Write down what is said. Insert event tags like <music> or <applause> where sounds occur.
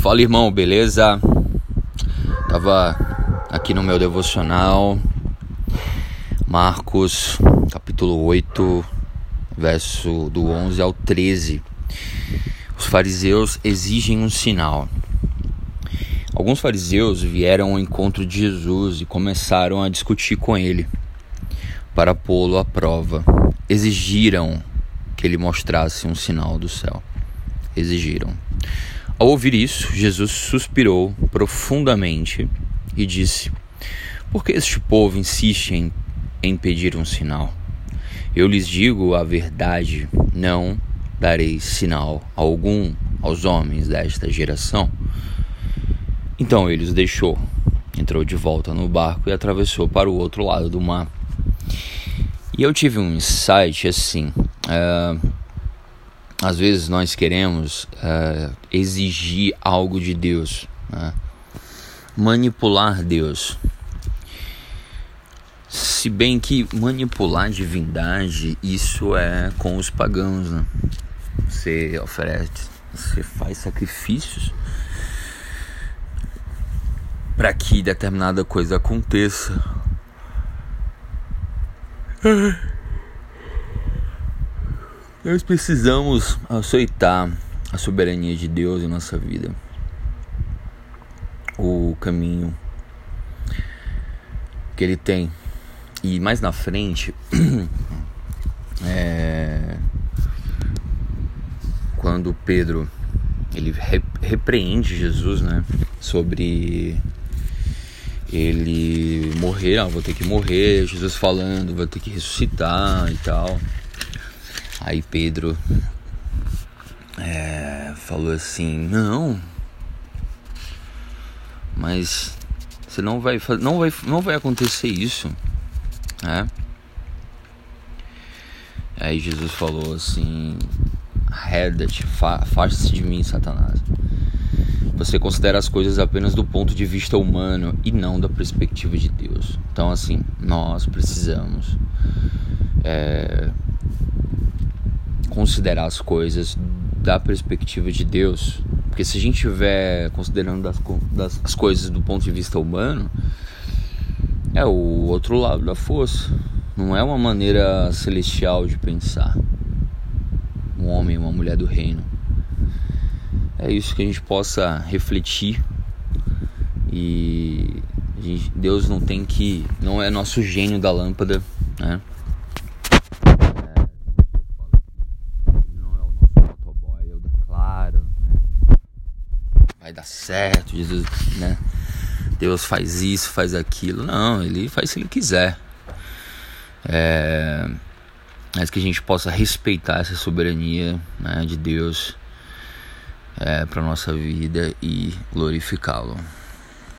Fala irmão, beleza? Tava aqui no meu devocional, Marcos, capítulo 8, verso do 11 ao 13. Os fariseus exigem um sinal. Alguns fariseus vieram ao encontro de Jesus e começaram a discutir com ele para pô-lo à prova. Exigiram que ele mostrasse um sinal do céu. Exigiram. Ao ouvir isso, Jesus suspirou profundamente e disse: Por que este povo insiste em, em pedir um sinal? Eu lhes digo a verdade: não darei sinal algum aos homens desta geração. Então ele os deixou, entrou de volta no barco e atravessou para o outro lado do mar. E eu tive um insight assim. Uh, às vezes nós queremos uh, exigir algo de Deus, né? manipular Deus. Se bem que manipular a divindade, isso é com os pagãos, né? Você oferece, você faz sacrifícios para que determinada coisa aconteça. Nós precisamos aceitar a soberania de Deus em nossa vida, o caminho que Ele tem. E mais na frente, <clears throat> é, quando Pedro ele repreende Jesus, né, sobre ele morrer, ah, vou ter que morrer, Jesus falando, vou ter que ressuscitar e tal. Aí Pedro é, falou assim: Não, mas você não vai, não vai, não vai acontecer isso, né? Aí Jesus falou assim: Arreda-te, afaste-se de mim, Satanás. Você considera as coisas apenas do ponto de vista humano e não da perspectiva de Deus. Então, assim, nós precisamos é, considerar as coisas da perspectiva de Deus, porque se a gente estiver considerando das, das, as coisas do ponto de vista humano, é o outro lado da força. Não é uma maneira celestial de pensar. Um homem, uma mulher do reino. É isso que a gente possa refletir e gente, Deus não tem que, não é nosso gênio da lâmpada, né? Vai dar certo, Jesus, né? Deus faz isso, faz aquilo. Não, ele faz se ele quiser. É, mas que a gente possa respeitar essa soberania né, de Deus é, para nossa vida e glorificá-lo.